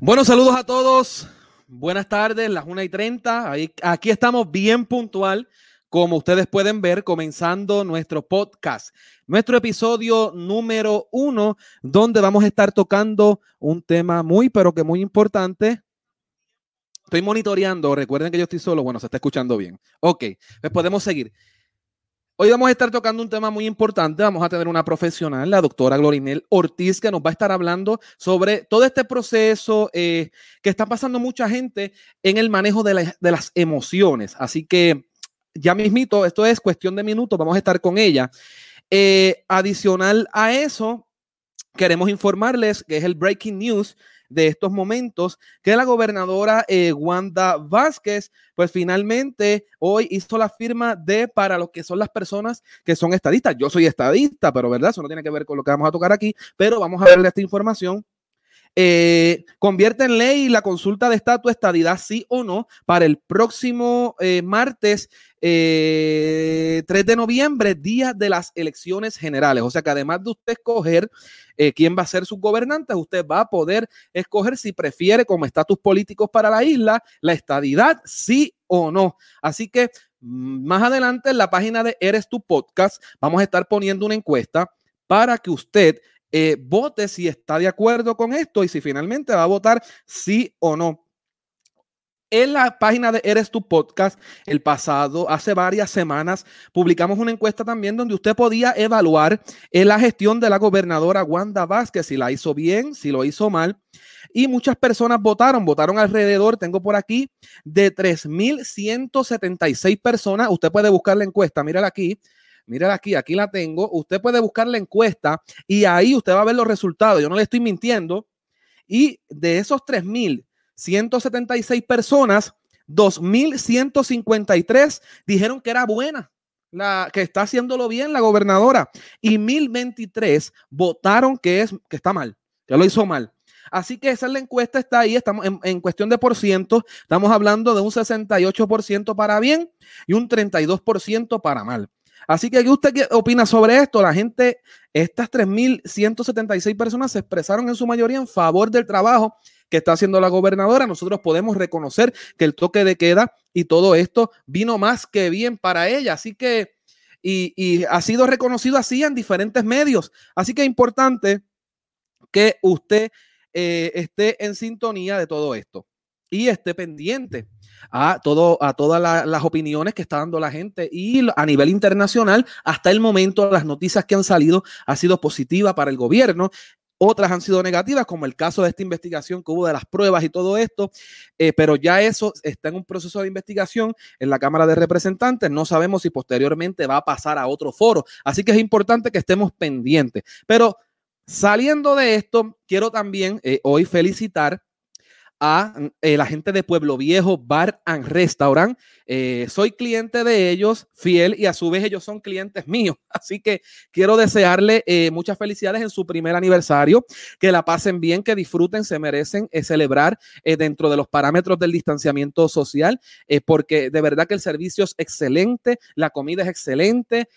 Bueno, saludos a todos. Buenas tardes, las 1 y 30. aquí estamos bien puntual, como ustedes pueden ver, comenzando nuestro podcast, nuestro episodio número uno, donde vamos a estar tocando un tema muy, pero que muy importante. Estoy monitoreando, recuerden que yo estoy solo, bueno, se está escuchando bien. Ok, pues podemos seguir. Hoy vamos a estar tocando un tema muy importante. Vamos a tener una profesional, la doctora Glorinel Ortiz, que nos va a estar hablando sobre todo este proceso eh, que está pasando mucha gente en el manejo de, las emociones. Así que ya mismito, esto es cuestión de minutos, vamos a estar con ella. Eh, adicional a eso, queremos informarles que es el breaking news de estos momentos, que la gobernadora eh, Wanda Vázquez, pues finalmente hoy hizo la firma de para lo que son las personas que son estadistas. Yo soy estadista, pero verdad, eso no tiene que ver con lo que vamos a tocar aquí, pero vamos a verle esta información eh, convierte en ley la consulta de estatus, estadidad, sí o no, para el próximo eh, martes 3 eh, de noviembre, día de las elecciones generales. O sea que además de usted escoger quién va a ser su gobernante, usted va a poder escoger si prefiere como estatus políticos para la isla la estadidad, sí o no. Así que mm, más adelante en la página de Eres tu podcast vamos a estar poniendo una encuesta para que usted eh, vote si está de acuerdo con esto y si finalmente va a votar sí o no. En la página de Eres tu podcast, el pasado, hace varias semanas, publicamos una encuesta también donde usted podía evaluar la gestión de la gobernadora Wanda Vázquez, si la hizo bien, si lo hizo mal. Y muchas personas votaron, votaron alrededor, tengo por aquí, de 3.176 personas. Usted puede buscar la encuesta, mírala aquí, Mírala aquí, aquí la tengo. Usted puede buscar la encuesta y ahí usted va a ver los resultados. Yo no le estoy mintiendo. Y de esos 3.176 personas, 2.153 dijeron que era buena, la, que está haciéndolo bien la gobernadora. Y 1.023 votaron que, es, que está mal, que lo hizo mal. Así que esa es la encuesta, está ahí, estamos en, en, cuestión de por ciento, estamos hablando de un 68% para bien y un 32% para mal. Así que, ¿qué usted opina sobre esto? La gente, estas 3.176 personas se expresaron en su mayoría en favor del trabajo que está haciendo la gobernadora. Nosotros podemos reconocer que el toque de queda y todo esto vino más que bien para ella. Así que, y, ha sido reconocido así en diferentes medios. Así que es importante que usted eh, esté en sintonía de todo esto y esté pendiente a, todo, a todas las opiniones que está dando la gente y a nivel internacional, hasta el momento las noticias que han salido han sido positivas para el gobierno. Otras han sido negativas, como el caso de esta investigación que hubo de las pruebas y todo esto, eh, pero ya eso está en un proceso de investigación en la Cámara de Representantes. No sabemos si posteriormente va a pasar a otro foro. Así que es importante que estemos pendientes. Pero saliendo de esto, quiero también eh, hoy felicitar a eh, la gente de Pueblo Viejo Bar and Restaurant. Eh, soy cliente de ellos, fiel, y a su vez ellos son clientes míos. Así que quiero desearle eh, muchas felicidades en su primer aniversario, que la pasen bien, que disfruten, se merecen celebrar dentro de los parámetros del distanciamiento social, porque de verdad que el servicio es excelente, la comida es excelente,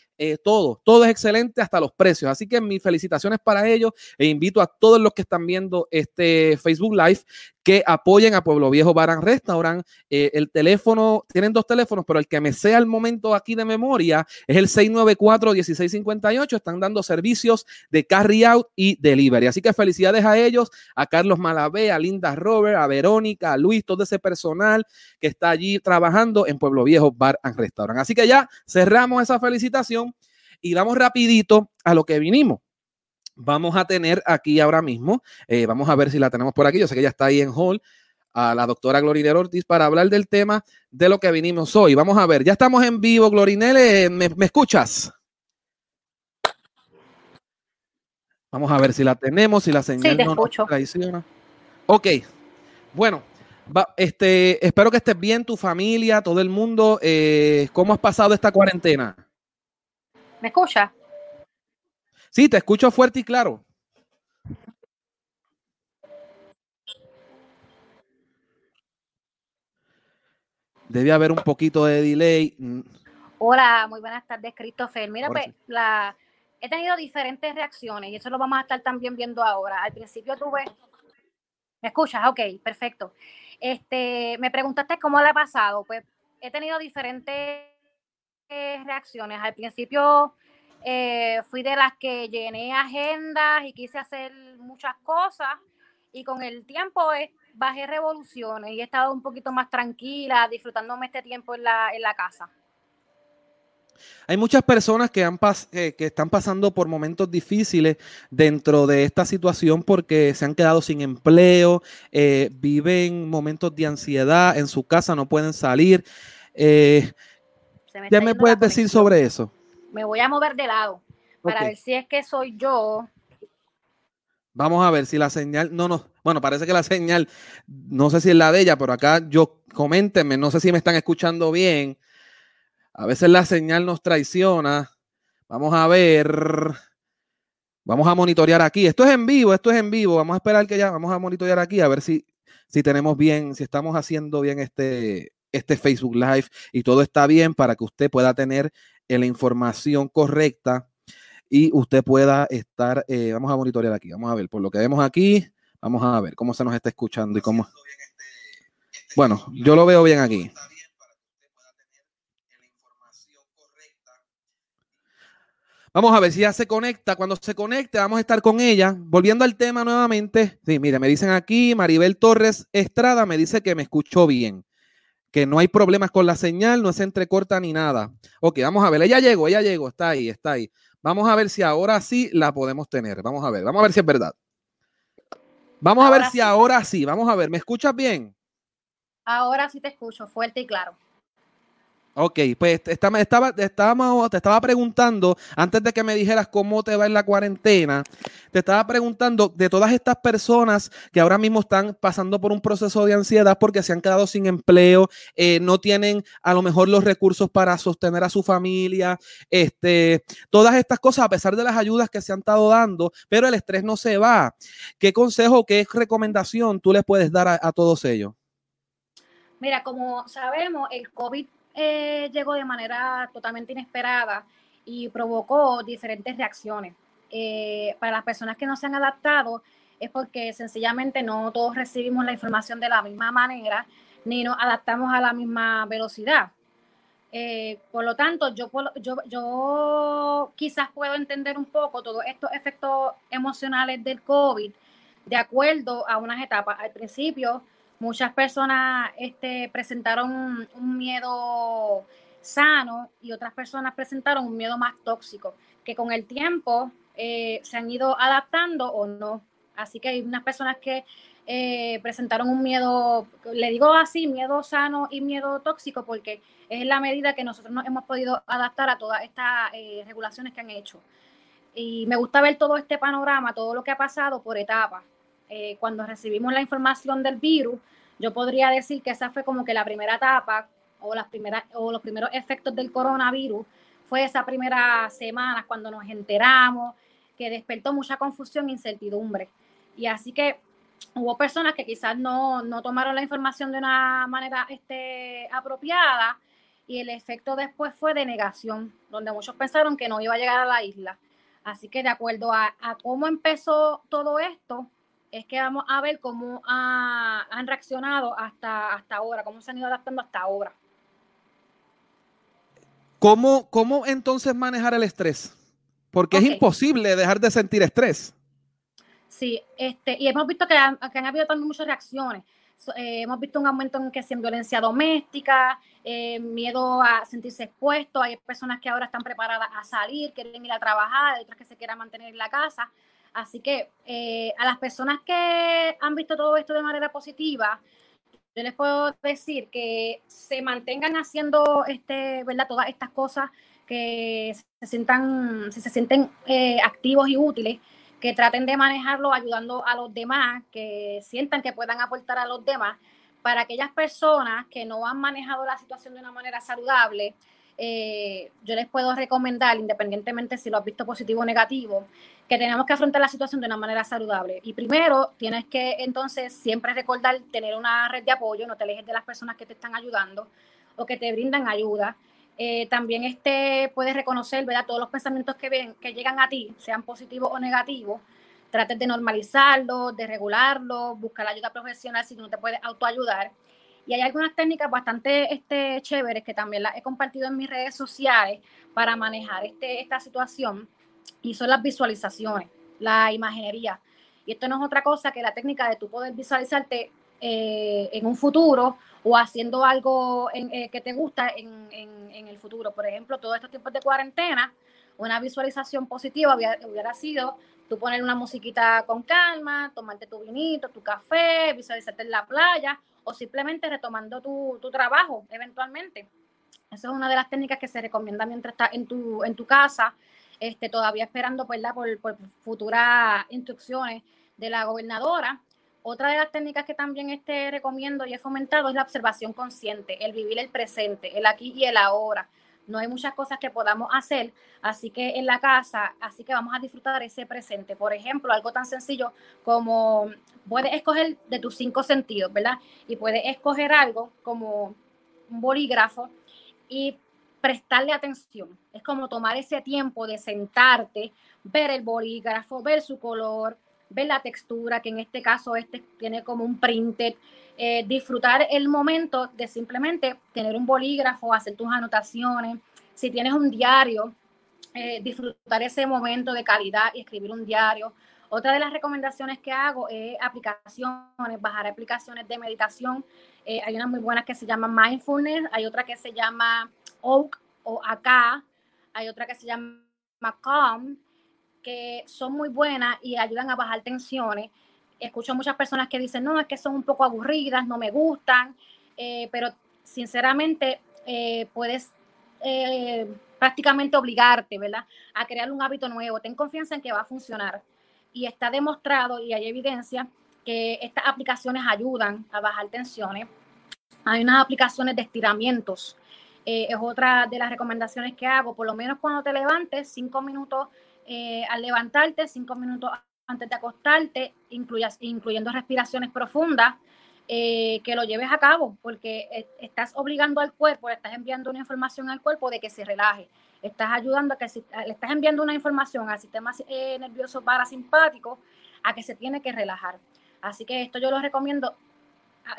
todo, todo es excelente, hasta los precios. Así que mis felicitaciones para ellos e invito a todos los que están viendo este Facebook Live que apoyen a Pueblo Viejo Baran Restaurant. Eh, el teléfono, tienen dos teléfonos, pero el que me sea el momento aquí de memoria es el 694-1658. Están dando servicios de carry out y delivery. Así que felicidades a ellos, a Carlos Malavé, a Linda Robert, a Verónica, a Luis, todo ese personal que está allí trabajando en Pueblo Viejo Bar and Restaurant. Así que ya cerramos esa felicitación y vamos rapidito a lo que vinimos vamos a tener aquí ahora mismo, eh, vamos a ver si la tenemos por aquí, yo sé que ya está ahí en hall, a la doctora Glorinel Ortiz para hablar del tema de lo que vinimos hoy. Vamos a ver, ya estamos en vivo, Glorinel, eh, ¿me, escuchas? Vamos a ver si la tenemos, si la señal no nos traiciona. Ok, bueno, este, espero que estés bien, tu familia, todo el mundo. Eh, ¿Cómo has pasado esta cuarentena? ¿Me escucha? Sí, te escucho fuerte y claro. Debe haber un poquito de delay. Hola, muy buenas tardes, Christopher. Mira, pues la, he tenido diferentes reacciones y eso lo vamos a estar también viendo ahora. Al principio tuve, ¿Me escuchas? Ok, perfecto. Este, me preguntaste cómo le ha pasado. Pues he tenido diferentes reacciones. Al principio eh, fui de las que llené agendas y quise hacer muchas cosas y con el tiempo bajé revoluciones y he estado un poquito más tranquila, disfrutándome este tiempo en la, en la casa. Hay muchas personas que, han que están pasando por momentos difíciles dentro de esta situación porque se han quedado sin empleo, eh, viven momentos de ansiedad en su casa, no pueden salir. Eh, ¿Qué me puedes decir sobre eso? Me voy a mover de lado para ver si es que soy yo. Vamos a ver si la señal, no, no, bueno, parece que la señal, no sé si es la de ella, pero acá yo, coméntenme, no sé si me están escuchando bien. A veces la señal nos traiciona. Vamos a ver. Vamos a monitorear aquí. Esto es en vivo, esto es en vivo. Vamos a esperar que ya, vamos a monitorear aquí a ver si, si tenemos bien, si estamos haciendo bien este, este Facebook Live y todo está bien para que usted pueda tener la información correcta y usted pueda estar, eh, vamos a monitorear aquí, vamos a ver, por lo que vemos aquí, vamos a ver cómo se nos está escuchando y cómo... Bueno, yo lo veo bien aquí. Vamos a ver si ya se conecta. Cuando se conecte, vamos a estar con ella. Volviendo al tema nuevamente. Sí, mire, me dicen aquí, Maribel Torres Estrada me dice que me escuchó bien que no hay problemas con la señal, no se entrecorta ni nada. Ok, vamos a ver, ella llegó, ella llegó, está ahí, está ahí. Vamos a ver si ahora sí la podemos tener. Vamos a ver, vamos a ver si es verdad. Vamos a ver si ahora sí, vamos a ver, ¿me escuchas bien? Ahora sí te escucho, fuerte y claro. Ok, pues estaba, te estaba preguntando, antes de que me dijeras cómo te va en la cuarentena, te estaba preguntando de todas estas personas que ahora mismo están pasando por un proceso de ansiedad porque se han quedado sin empleo, eh, no tienen a lo mejor los recursos para sostener a su familia, este, todas estas cosas, a pesar de las ayudas que se han estado dando, pero el estrés no se va. ¿Qué consejo, qué recomendación tú les puedes dar a, a todos ellos? Mira, como sabemos, el COVID eh, llegó de manera totalmente inesperada y provocó diferentes reacciones. Eh, para las personas que no se han adaptado es porque sencillamente no todos recibimos la información de la misma manera ni nos adaptamos a la misma velocidad. Eh, por lo tanto, yo, yo, yo quizás puedo entender un poco todos estos efectos emocionales del COVID de acuerdo a unas etapas. Al principio, muchas personas este, presentaron un miedo sano y otras personas presentaron un miedo más tóxico, que con el tiempo eh, se han ido adaptando o no. Así que hay unas personas que eh, presentaron un miedo, le digo así, miedo sano y miedo tóxico, porque es la medida que nosotros nos hemos podido adaptar a todas estas eh, regulaciones que han hecho. Y me gusta ver todo este panorama, todo lo que ha pasado por etapas. Eh, cuando recibimos la información del virus, yo podría decir que esa fue como que la primera etapa o, las primeras, o los primeros efectos del coronavirus, fue esa primera semana cuando nos enteramos, que despertó mucha confusión e incertidumbre. Y así que hubo personas que quizás no, no tomaron la información de una manera este, apropiada y el efecto después fue de negación, donde muchos pensaron que no iba a llegar a la isla. Así que de acuerdo a, a cómo empezó todo esto, es que vamos a ver cómo han reaccionado hasta, hasta ahora, cómo se han ido adaptando hasta ahora. ¿Cómo, cómo entonces manejar el estrés? Porque es imposible dejar de sentir estrés. Sí, este, y hemos visto que han, habido también muchas reacciones. Eh, hemos visto un aumento en que es violencia doméstica, eh, miedo a sentirse expuesto. Hay personas que ahora están preparadas a salir, quieren ir a trabajar, hay otras que se quieran mantener en la casa. Así que eh, a las personas que han visto todo esto de manera positiva, yo les puedo decir que se mantengan haciendo este, ¿verdad? todas estas cosas que se sientan, se sienten eh, activos y útiles, que traten de manejarlo ayudando a los demás, que sientan que puedan aportar a los demás. Para aquellas personas que no han manejado la situación de una manera saludable, eh, yo les puedo recomendar, independientemente si lo has visto positivo o negativo, que tenemos que afrontar la situación de una manera saludable. Y primero, tienes que entonces siempre recordar tener una red de apoyo, no te alejes de las personas que te están ayudando o que te brindan ayuda. Eh, también este, puedes reconocer ¿verdad? todos los pensamientos que, ven, que llegan a ti, sean positivos o negativos. trates de normalizarlo, de regularlo, buscar ayuda profesional si no te puedes autoayudar. Y hay algunas técnicas bastante este, chéveres que también las he compartido en mis redes sociales para manejar este, esta situación y son las visualizaciones, la imaginería. Y esto no es otra cosa que la técnica de tú poder visualizarte eh, en un futuro o haciendo algo eh, que te gusta en, en, el futuro. Por ejemplo, todos estos tiempos de cuarentena, una visualización positiva hubiera sido tú poner una musiquita con calma, tomarte tu vinito, tu café, visualizarte en la playa o simplemente retomando tu, tu trabajo eventualmente. Esa es una de las técnicas que se recomienda mientras estás en tu, en tu casa, este, todavía esperando pues, por, por futuras instrucciones de la gobernadora. Otra de las técnicas que también este, recomiendo y he fomentado es la observación consciente, el vivir el presente, el aquí y el ahora no hay muchas cosas que podamos hacer, así que en la casa, así que vamos a disfrutar ese presente. Por ejemplo, algo tan sencillo como puedes escoger de tus cinco sentidos, ¿verdad? Y puedes escoger algo como un bolígrafo y prestarle atención. Es como tomar ese tiempo de sentarte, ver el bolígrafo, ver su color, ver la textura, que en este caso este tiene como un printed, eh, disfrutar el momento de simplemente tener un bolígrafo, hacer tus anotaciones. Si tienes un diario, eh, disfrutar ese momento de calidad y escribir un diario. Otra de las recomendaciones que hago es aplicaciones, bajar aplicaciones de meditación. Eh, hay unas muy buenas que se llaman Mindfulness, hay otra que se llama Oak o Acá, hay otra que se llama Calm, son muy buenas y ayudan a bajar tensiones escucho muchas personas que dicen, no, es que son un poco aburridas, no me gustan, eh, pero sinceramente eh, puedes eh, prácticamente obligarte, ¿verdad? A crear un hábito nuevo. Ten confianza en que va a funcionar. Y está demostrado y hay evidencia que estas aplicaciones ayudan a bajar tensiones. Hay unas aplicaciones de estiramientos. es otra de las recomendaciones que hago, por lo menos cuando te levantes, cinco minutos al levantarte, cinco minutos antes de acostarte, incluyas, incluyendo respiraciones profundas, eh, que lo lleves a cabo, porque estás obligando al cuerpo, estás enviando una información al cuerpo de que se relaje. Estás ayudando a que le estás enviando una información al sistema eh, nervioso parasimpático a que se tiene que relajar. Así que esto yo lo recomiendo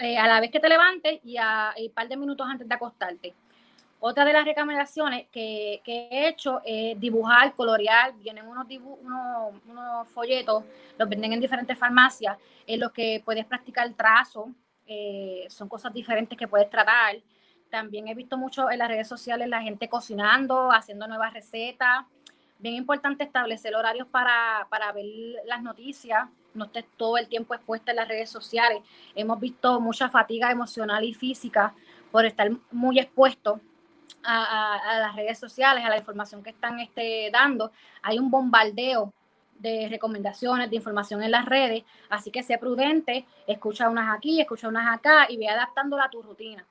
eh, a la vez que te levantes y, a, un par de minutos antes de acostarte. Otra de las recomendaciones que, he hecho es dibujar, colorear. Vienen unos, folletos, los venden en diferentes farmacias, en los que puedes practicar trazo. Eh, son cosas diferentes que puedes tratar. También he visto mucho en las redes sociales la gente cocinando, haciendo nuevas recetas. Bien importante establecer horarios para, para ver las noticias, no estés todo el tiempo expuesta en las redes sociales. Hemos visto mucha fatiga emocional y física por estar muy expuesto a, las redes sociales, a la información que están este, dando. Hay un bombardeo de recomendaciones, de información en las redes, así que sé prudente, escucha unas aquí, escucha unas acá y ve adaptándola a tu rutina.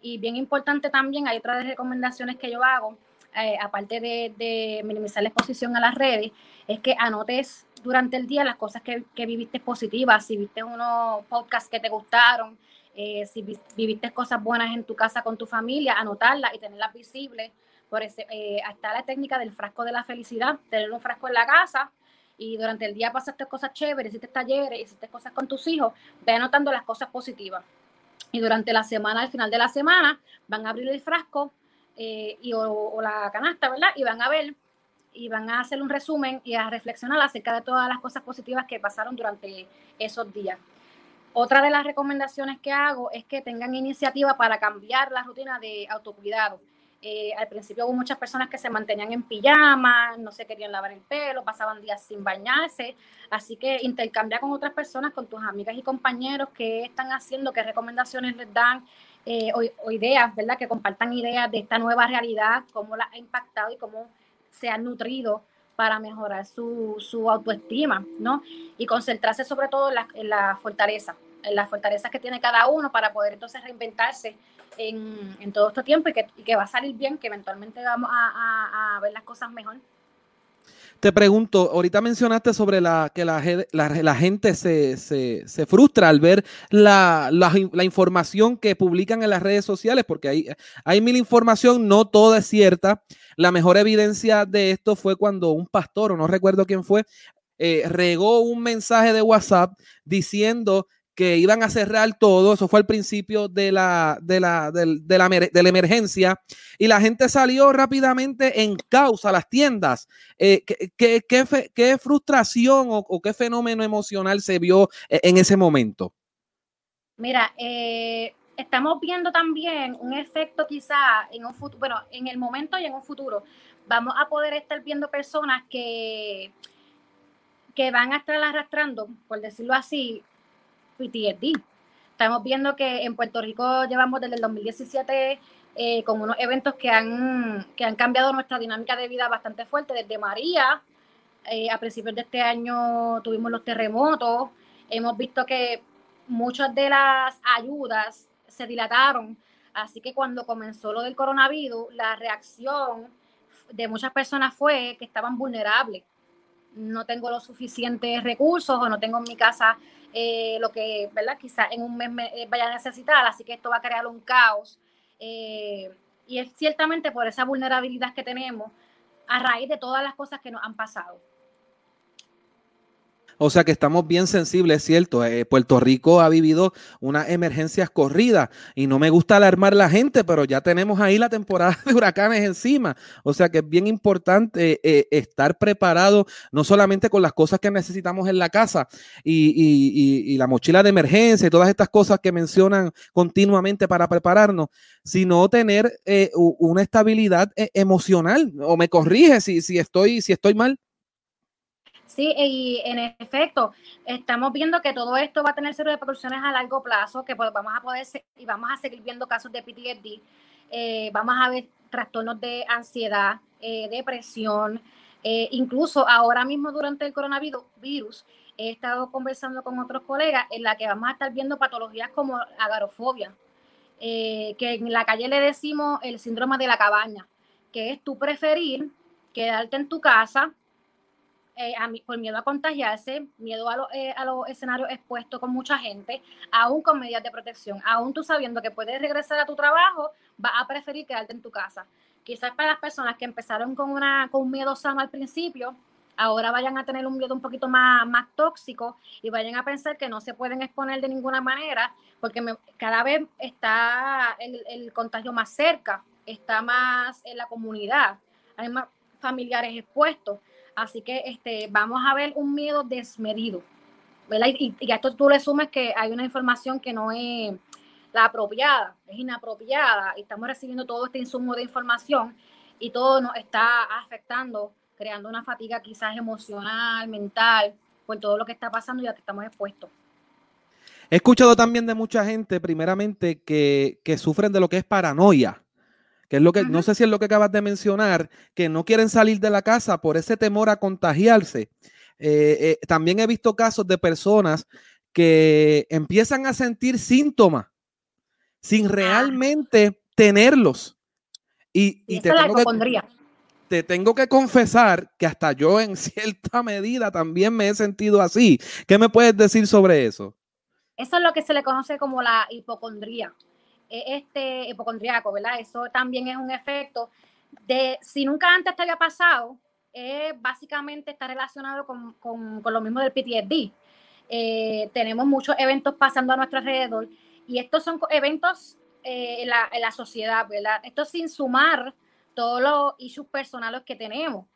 Y bien importante también, hay otras recomendaciones que yo hago, eh, aparte de, de, minimizar la exposición a las redes, es que anotes durante el día las cosas que, que viviste positivas, si viste unos podcasts que te gustaron, eh, si viviste cosas buenas en tu casa con tu familia, anotarlas y tenerlas visibles. Por ese, eh, está la técnica del frasco de la felicidad, tener un frasco en la casa y durante el día pasaste cosas chéveres, hiciste talleres, hiciste cosas con tus hijos, ve anotando las cosas positivas. Y durante la semana, al final de la semana, van a abrir el frasco eh, y, o, la canasta, ¿verdad? Y van a ver y van a hacer un resumen y a reflexionar acerca de todas las cosas positivas que pasaron durante esos días. Otra de las recomendaciones que hago es que tengan iniciativa para cambiar la rutina de autocuidado. Eh, al principio hubo muchas personas que se mantenían en pijama, no se querían lavar el pelo, pasaban días sin bañarse. Así que intercambia con otras personas, con tus amigas y compañeros, qué están haciendo, qué recomendaciones les dan eh, o, ideas, ¿verdad? Que compartan ideas de esta nueva realidad, cómo la ha impactado y cómo se han nutrido para mejorar su, su autoestima, ¿no? Y concentrarse sobre todo en la, en la, fortaleza, en las fortalezas que tiene cada uno para poder entonces reinventarse en, en todo este tiempo y que, y que, va a salir bien, que eventualmente vamos a, a ver las cosas mejor. Te pregunto, ahorita mencionaste sobre la, que la, gente se, se, se, frustra al ver la, la, información que publican en las redes sociales, porque hay, hay mil información, no toda es cierta. La mejor evidencia de esto fue cuando un pastor, o no recuerdo quién fue, eh, regó un mensaje de WhatsApp diciendo que iban a cerrar todo, eso fue al principio de la, de la, de, la, emergencia, y la gente salió rápidamente en causa a las tiendas. Eh, ¿qué, qué, frustración o, qué fenómeno emocional se vio e, en ese momento? Mira, eh, estamos viendo también un efecto quizá en un futuro, bueno, en el momento y en un futuro, vamos a poder estar viendo personas que, que van a estar arrastrando, por decirlo así, PTSD. Estamos viendo que en Puerto Rico llevamos desde el 2017 eh, con unos eventos que han, que han cambiado nuestra dinámica de vida bastante fuerte. Desde María, eh, a principios de este año tuvimos los terremotos. Hemos visto que muchas de las ayudas se dilataron. Así que cuando comenzó lo del coronavirus, la reacción de muchas personas fue que estaban vulnerables. No tengo los suficientes recursos o no tengo en mi casa eh, lo que, ¿verdad? Quizás en un mes me eh, vaya a necesitar, así que esto va a crear un caos. Eh, y es ciertamente por esa vulnerabilidad que tenemos a raíz de todas las cosas que nos han pasado. O sea que estamos bien sensibles, ¿cierto? Eh, Puerto Rico ha vivido unas emergencias corridas y no me gusta alarmar la gente, pero ya tenemos ahí la temporada de huracanes encima. O sea que es bien importante eh, estar preparado, no solamente con las cosas que necesitamos en la casa y, la mochila de emergencia y todas estas cosas que mencionan continuamente para prepararnos, sino tener eh, una estabilidad emocional. O me corrige si, estoy, si estoy mal. Sí, y en efecto, estamos viendo que todo esto va a tener repercusiones a largo plazo, que pues vamos a poder y vamos a seguir viendo casos de PTSD, eh, vamos a ver trastornos de ansiedad, eh, depresión, eh, incluso ahora mismo durante el coronavirus he estado conversando con otros colegas en la que vamos a estar viendo patologías como agarofobia, que en la calle le decimos el síndrome de la cabaña, que es tu preferir quedarte en tu casa eh, por miedo a contagiarse, miedo eh, a, los escenarios expuestos con mucha gente, aún con medidas de protección, aún tú sabiendo que puedes regresar a tu trabajo, vas a preferir quedarte en tu casa. Quizás para las personas que empezaron con, una, con un miedo sano al principio, ahora vayan a tener un miedo un poquito más, más tóxico y vayan a pensar que no se pueden exponer de ninguna manera porque cada vez está el, el, contagio más cerca, está más en la comunidad, hay más familiares expuestos. Así que este, vamos a ver un miedo desmedido. Y, y, a esto tú le sumes que hay una información que no es la apropiada, es inapropiada, estamos recibiendo todo este insumo de información y todo nos está afectando, creando una fatiga quizás emocional, mental, por todo lo que está pasando y a que estamos expuestos. He escuchado también de mucha gente, primeramente, que, que sufren de lo que es paranoia que es lo que, no sé si es lo que acabas de mencionar, que no quieren salir de la casa por ese temor a contagiarse. Eh, eh, también he visto casos de personas que empiezan a sentir síntomas sin ah. realmente tenerlos. Y, te, tengo que, te tengo que confesar que hasta yo en cierta medida también me he sentido así. ¿Qué me puedes decir sobre eso? Eso es lo que se le conoce como la hipocondría este hipocondriaco, ¿verdad? Eso también es un efecto de, si nunca antes te había pasado, básicamente está relacionado con, con, lo mismo del PTSD. Eh, tenemos muchos eventos pasando a nuestro alrededor y estos son eventos eh, en, la, en, la, sociedad, ¿verdad? Esto sin sumar todos los issues personales que tenemos.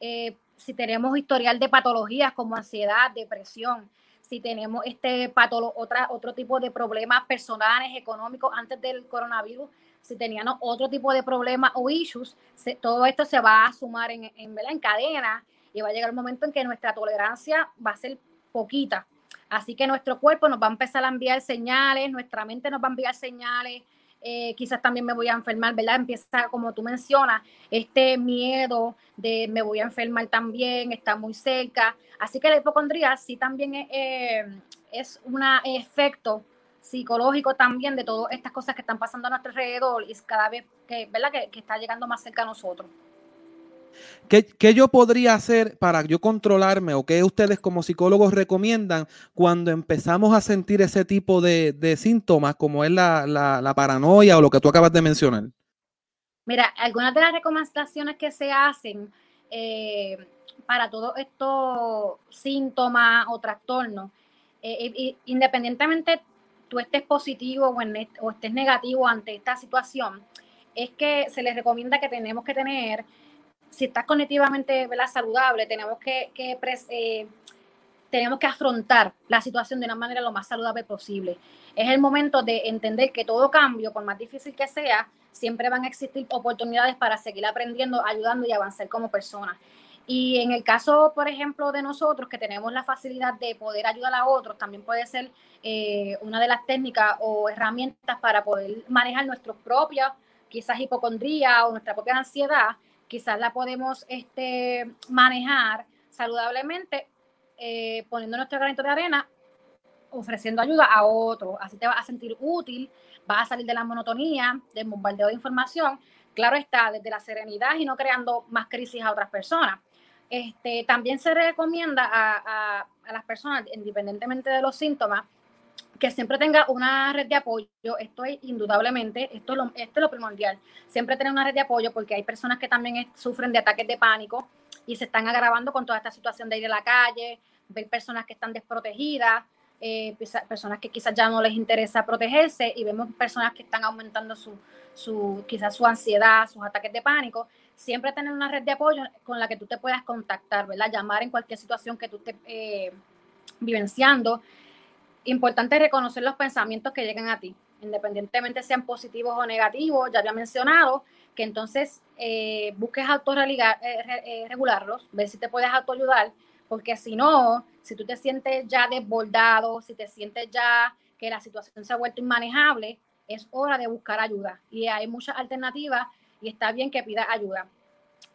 Eh, si tenemos historial de patologías como ansiedad, depresión, si tenemos este patolo, otra, otro tipo de problemas personales, económicos antes del coronavirus, si teníamos otro tipo de problemas o issues, todo esto se va a sumar en, en, en cadena y va a llegar el momento en que nuestra tolerancia va a ser poquita. Así que nuestro cuerpo nos va a empezar a enviar señales, nuestra mente nos va a enviar señales, eh, quizás también me voy a enfermar, ¿verdad? Empieza, como tú mencionas, este miedo de me voy a enfermar también, está muy cerca. Así que la hipocondría sí también es, eh, un efecto psicológico también de todas estas cosas que están pasando a nuestro alrededor y cada vez que, ¿verdad? que está llegando más cerca a nosotros. ¿Qué, yo podría hacer para yo controlarme o qué ustedes como psicólogos recomiendan cuando empezamos a sentir ese tipo de, síntomas como es la, paranoia o lo que tú acabas de mencionar? Mira, algunas de las recomendaciones que se hacen eh, para todos estos síntomas o trastornos, eh, independientemente tú estés positivo o, estés negativo ante esta situación, es que se les recomienda que tenemos que tener, si estás cognitivamente saludable, tenemos que, que tenemos que afrontar la situación de una manera lo más saludable posible. Es el momento de entender que todo cambio, por más difícil que sea, siempre van a existir oportunidades para seguir aprendiendo, ayudando y avanzar como personas. Y en el caso, por ejemplo, de nosotros que tenemos la facilidad de poder ayudar a otros, también puede ser eh, una de las técnicas o herramientas para poder manejar nuestros propios, quizás hipocondría o nuestra propia ansiedad, quizás la podemos este, manejar saludablemente eh, poniendo nuestro granito de arena, ofreciendo ayuda a otros. Así te vas a sentir útil, vas a salir de la monotonía, del bombardeo de información. Claro está, desde la serenidad y no creando más crisis a otras personas. Este, también se recomienda a, las personas, independientemente de los síntomas, que siempre tenga una red de apoyo. Esto es indudablemente, esto es lo, esto es lo primordial. Siempre tener una red de apoyo porque hay personas que también sufren de ataques de pánico y se están agravando con toda esta situación de ir a la calle, ver personas que están desprotegidas, eh, personas que quizás ya no les interesa protegerse y vemos personas que están aumentando su, su, quizás su ansiedad, sus ataques de pánico, siempre tener una red de apoyo con la que tú te puedas contactar, ¿verdad? Llamar en cualquier situación que tú estés eh, vivenciando. Importante reconocer los pensamientos que llegan a ti, independientemente sean positivos o negativos, ya había mencionado, que entonces eh, busques autorregularlos, ver si te puedes autoayudar porque si no, si tú te sientes ya desbordado, si te sientes ya que la situación se ha vuelto inmanejable, es hora de buscar ayuda. Y hay muchas alternativas y está bien que pidas ayuda.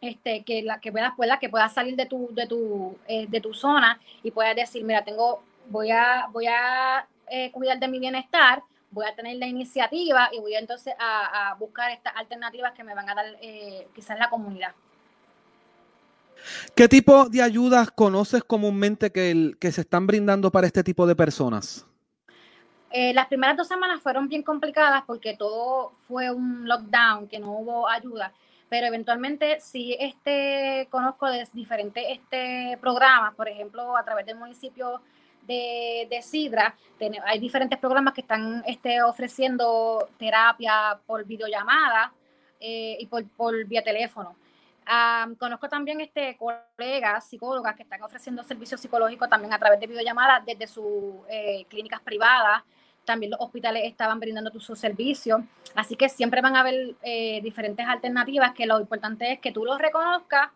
Este, que, la, que puedas, pueda, que puedas salir de tu, de tu, eh, de tu zona y puedas decir, mira, tengo, voy a, voy a eh, cuidar de mi bienestar, voy a tener la iniciativa y voy entonces a, buscar estas alternativas que me van a dar eh, quizás la comunidad. ¿Qué tipo de ayudas conoces comúnmente que, que se están brindando para este tipo de personas? Eh, las primeras dos semanas fueron bien complicadas porque todo fue un lockdown, que no hubo ayuda, pero eventualmente sí este, conozco de diferentes este, programas, por ejemplo, a través del municipio de, de Sidra, hay diferentes programas que están este, ofreciendo terapia por videollamada eh, y por, por vía teléfono conozco también este, colegas psicólogas que están ofreciendo servicios psicológicos también a través de videollamadas desde sus eh, clínicas privadas. También los hospitales estaban brindando sus servicios. Así que siempre van a haber eh, diferentes alternativas que lo importante es que tú los reconozcas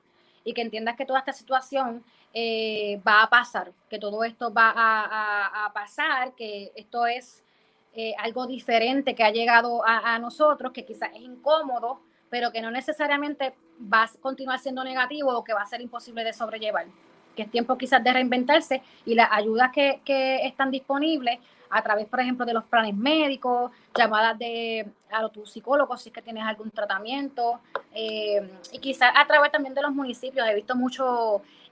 y que entiendas que toda esta situación eh, va a pasar, que todo esto va a, pasar, que esto es algo diferente que ha llegado a, a nosotros, que quizás es incómodo, pero que no necesariamente va a continuar siendo negativo o que va a ser imposible de sobrellevar. Que es tiempo quizás de reinventarse y las ayudas que, que están disponibles a través, por ejemplo, de los planes médicos, llamadas de a tu psicólogo si es que tienes algún tratamiento, eh, y quizás a través también de los municipios. He visto muchas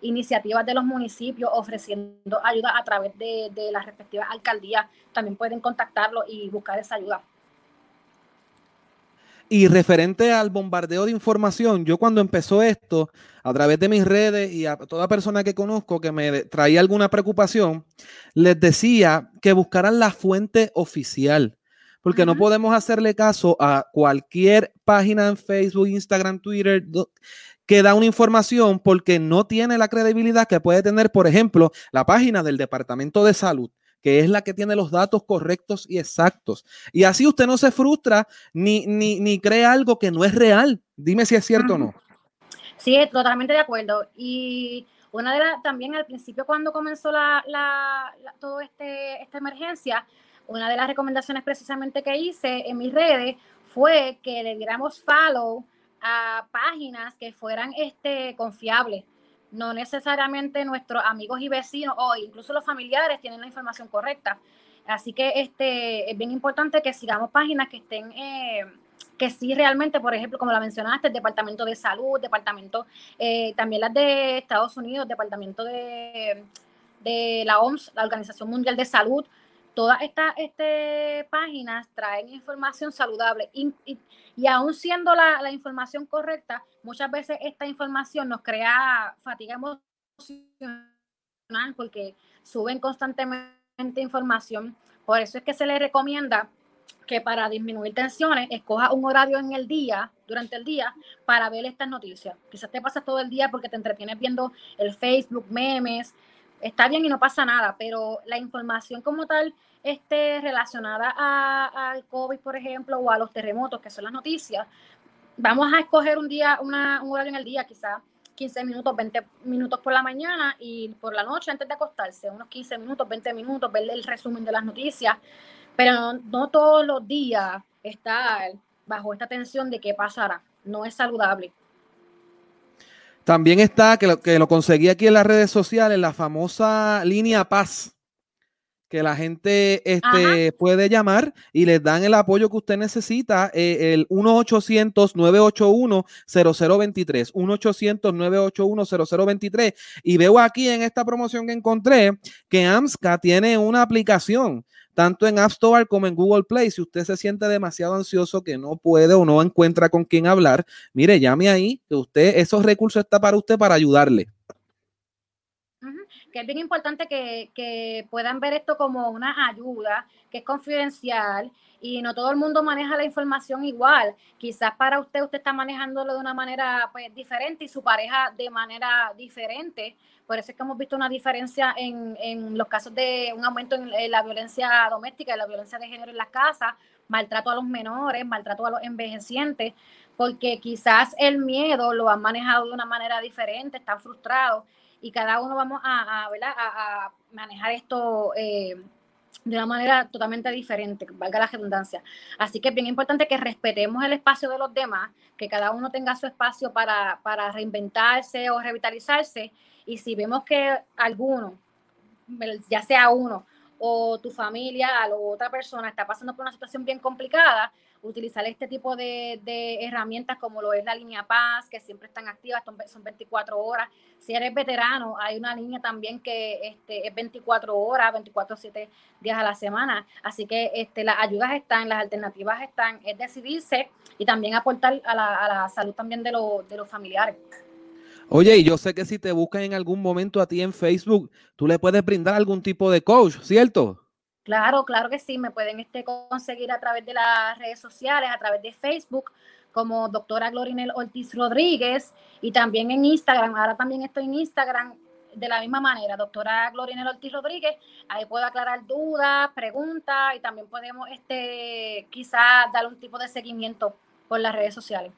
iniciativas de los municipios ofreciendo ayuda a través de, de las respectivas alcaldías. También pueden contactarlo y buscar esa ayuda. Y referente al bombardeo de información, yo cuando empezó esto, a través de mis redes y a toda persona que conozco que me traía alguna preocupación, les decía que buscaran la fuente oficial, porque no podemos hacerle caso a cualquier página en Facebook, Instagram, Twitter que da una información porque no tiene la credibilidad que puede tener, por ejemplo, la página del Departamento de Salud que es la que tiene los datos correctos y exactos. Y así usted no se frustra ni, ni, ni cree algo que no es real. Dime si es cierto o no. Sí, totalmente de acuerdo. Y una de las, también al principio cuando comenzó la, la, todo este, esta emergencia, una de las recomendaciones precisamente que hice en mis redes fue que le diéramos follow a páginas que fueran este, confiables no necesariamente nuestros amigos y vecinos o incluso los familiares tienen la información correcta. Así que este, es bien importante que sigamos páginas que estén, eh, que sí realmente, por ejemplo, como la mencionaste, el Departamento de Salud, Departamento, eh, también las de Estados Unidos, Departamento de, de la OMS, la Organización Mundial de Salud, todas estas este, páginas traen información saludable y, y, aún siendo la, la, información correcta, muchas veces esta información nos crea fatiga emocional porque suben constantemente información. Por eso es que se le recomienda que para disminuir tensiones, escoja un horario en el día, durante el día, para ver estas noticias. Quizás te pasas todo el día porque te entretienes viendo el Facebook, memes, está bien y no pasa nada, pero la información como tal este, relacionada al COVID, por ejemplo, o a los terremotos, que son las noticias, vamos a escoger un día, una, un horario en el día, quizás 15 minutos, 20 minutos por la mañana y por la noche antes de acostarse, unos 15 minutos, 20 minutos, ver el resumen de las noticias, pero no, todos los días estar bajo esta tensión de qué pasará. No es saludable. También está, que lo, que lo conseguí aquí en las redes sociales, la famosa línea Paz, que la gente este, puede llamar y les dan el apoyo que usted necesita, eh, el 1-800-981-0023, 1-800-981-0023. Y veo aquí en esta promoción que encontré que AMSCA tiene una aplicación tanto en App Store como en Google Play. Si usted se siente demasiado ansioso que no puede o no encuentra con quién hablar, mire, llame ahí, que usted, esos recursos está para usted para ayudarle. Que es bien importante que, que puedan ver esto como una ayuda, que es confidencial y no todo el mundo maneja la información igual. Quizás para usted usted está manejándolo de una manera pues, diferente y su pareja de manera diferente. Por eso es que hemos visto una diferencia en, en los casos de un aumento en, la violencia doméstica y la violencia de género en las casas, maltrato a los menores, maltrato a los envejecientes, porque quizás el miedo lo han manejado de una manera diferente, están frustrados y cada uno vamos a, manejar esto. Eh, de una manera totalmente diferente, valga la redundancia. Así que es bien importante que respetemos el espacio de los demás, que cada uno tenga su espacio para reinventarse o revitalizarse. Y si vemos que alguno, ya sea uno o tu familia o otra persona está pasando por una situación bien complicada, utilizar este tipo de, herramientas como lo es la línea Paz, que siempre están activas, son 24 horas. Si eres veterano, hay una línea también que este, es 24 horas, 24, 7 días a la semana. Así que este, las ayudas están, las alternativas están, es decidirse y también aportar a la, salud también de, de los familiares. Oye, y yo sé que si te buscan en algún momento a ti en Facebook, tú le puedes brindar algún tipo de coach, ¿cierto? Claro, claro que sí, me pueden este, conseguir a través de las redes sociales, a través de Facebook, como doctora Glorinel Ortiz Rodríguez, y también en Instagram, ahora también estoy en Instagram de la misma manera, doctora Glorinel Ortiz Rodríguez, ahí puedo aclarar dudas, preguntas, y también podemos este, quizás dar un tipo de seguimiento por las redes sociales.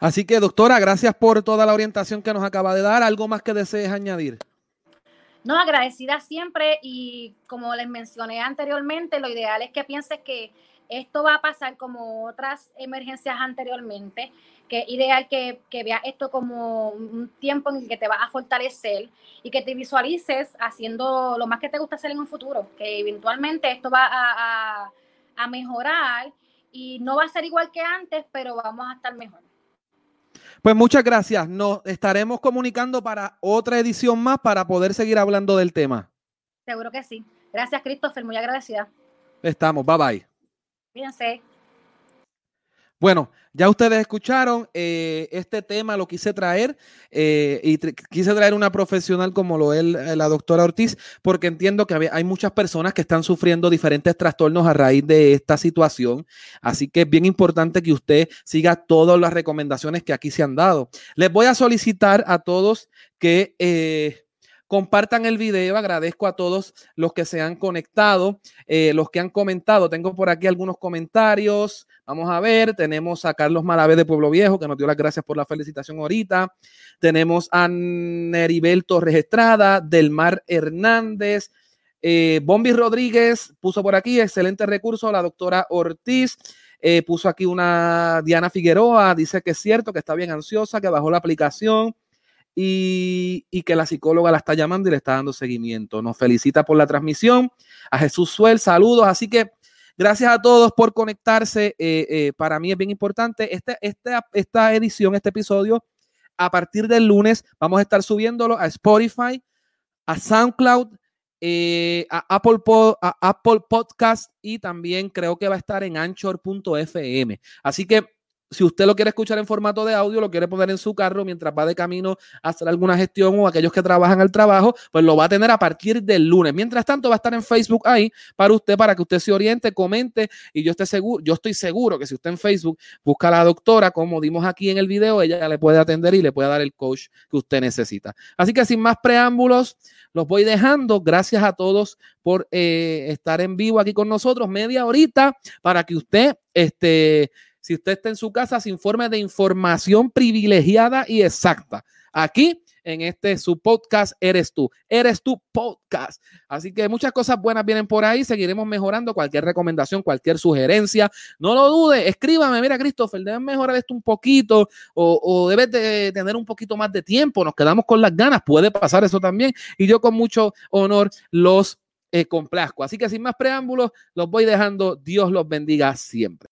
Así que, doctora, gracias por toda la orientación que nos acaba de dar. ¿Algo más que desees añadir? No, agradecida siempre y como les mencioné anteriormente, lo ideal es que pienses que esto va a pasar como otras emergencias anteriormente, que ideal que, que veas esto como un tiempo en el que te vas a fortalecer y que te visualices haciendo lo más que te gusta hacer en un futuro, que eventualmente esto va a, a mejorar y no va a ser igual que antes, pero vamos a estar mejor. Pues muchas gracias. Nos estaremos comunicando para otra edición más para poder seguir hablando del tema. Seguro que sí. Gracias, Christopher. Muy agradecida. Estamos. Bye bye. Fíjense. Bueno, ya ustedes escucharon, eh, este tema lo quise traer eh, y quise traer una profesional como lo es la doctora Ortiz, porque entiendo que hay muchas personas que están sufriendo diferentes trastornos a raíz de esta situación. Así que es bien importante que usted siga todas las recomendaciones que aquí se han dado. Les voy a solicitar a todos que... Eh, compartan el video. Agradezco a todos los que se han conectado, los que han comentado. Tengo por aquí algunos comentarios. Vamos a ver, tenemos a Carlos Malavé de Pueblo Viejo, que nos dio las gracias por la felicitación ahorita. Tenemos a Neribel Torres Estrada, Delmar Hernández, eh, Bombi Rodríguez puso por aquí, excelente recurso, la doctora Ortiz. Eh, puso aquí una Diana Figueroa, dice que es cierto, que está bien ansiosa, que bajó la aplicación y, que la psicóloga la está llamando y le está dando seguimiento. Nos felicita por la transmisión. A Jesús Suel, saludos. Así que Gracias a todos por conectarse. Eh, eh, para mí es bien importante. Este, este, esta edición, este episodio, a partir del lunes vamos a estar subiéndolo a Spotify, a SoundCloud eh, a, Apple a Apple Podcast y también creo que va a estar en anchor.fm. Así que si usted lo quiere escuchar en formato de audio, lo quiere poner en su carro mientras va de camino a hacer alguna gestión o aquellos que trabajan al trabajo, pues lo va a tener a partir del lunes. Mientras tanto, va a estar en Facebook ahí para usted, para que usted se oriente, comente y yo esté seguro, yo estoy seguro que si usted en Facebook busca a la doctora, como dimos aquí en el video, ella le puede atender y le puede dar el coach que usted necesita. Así que sin más preámbulos, los voy dejando. Gracias a todos por eh, estar en vivo aquí con nosotros, media horita, para que usted, este, si usted está en su casa, se informe de información privilegiada y exacta. Aquí en este su podcast Eres tú. Eres tú podcast. Así que muchas cosas buenas vienen por ahí. Seguiremos mejorando. Cualquier recomendación, cualquier sugerencia, no lo dude. Escríbame, mira, Christopher, debes mejorar esto un poquito o, o debes de tener un poquito más de tiempo. Nos quedamos con las ganas. Puede pasar eso también. Y yo con mucho honor los eh, complazco. Así que sin más preámbulos, los voy dejando. Dios los bendiga siempre.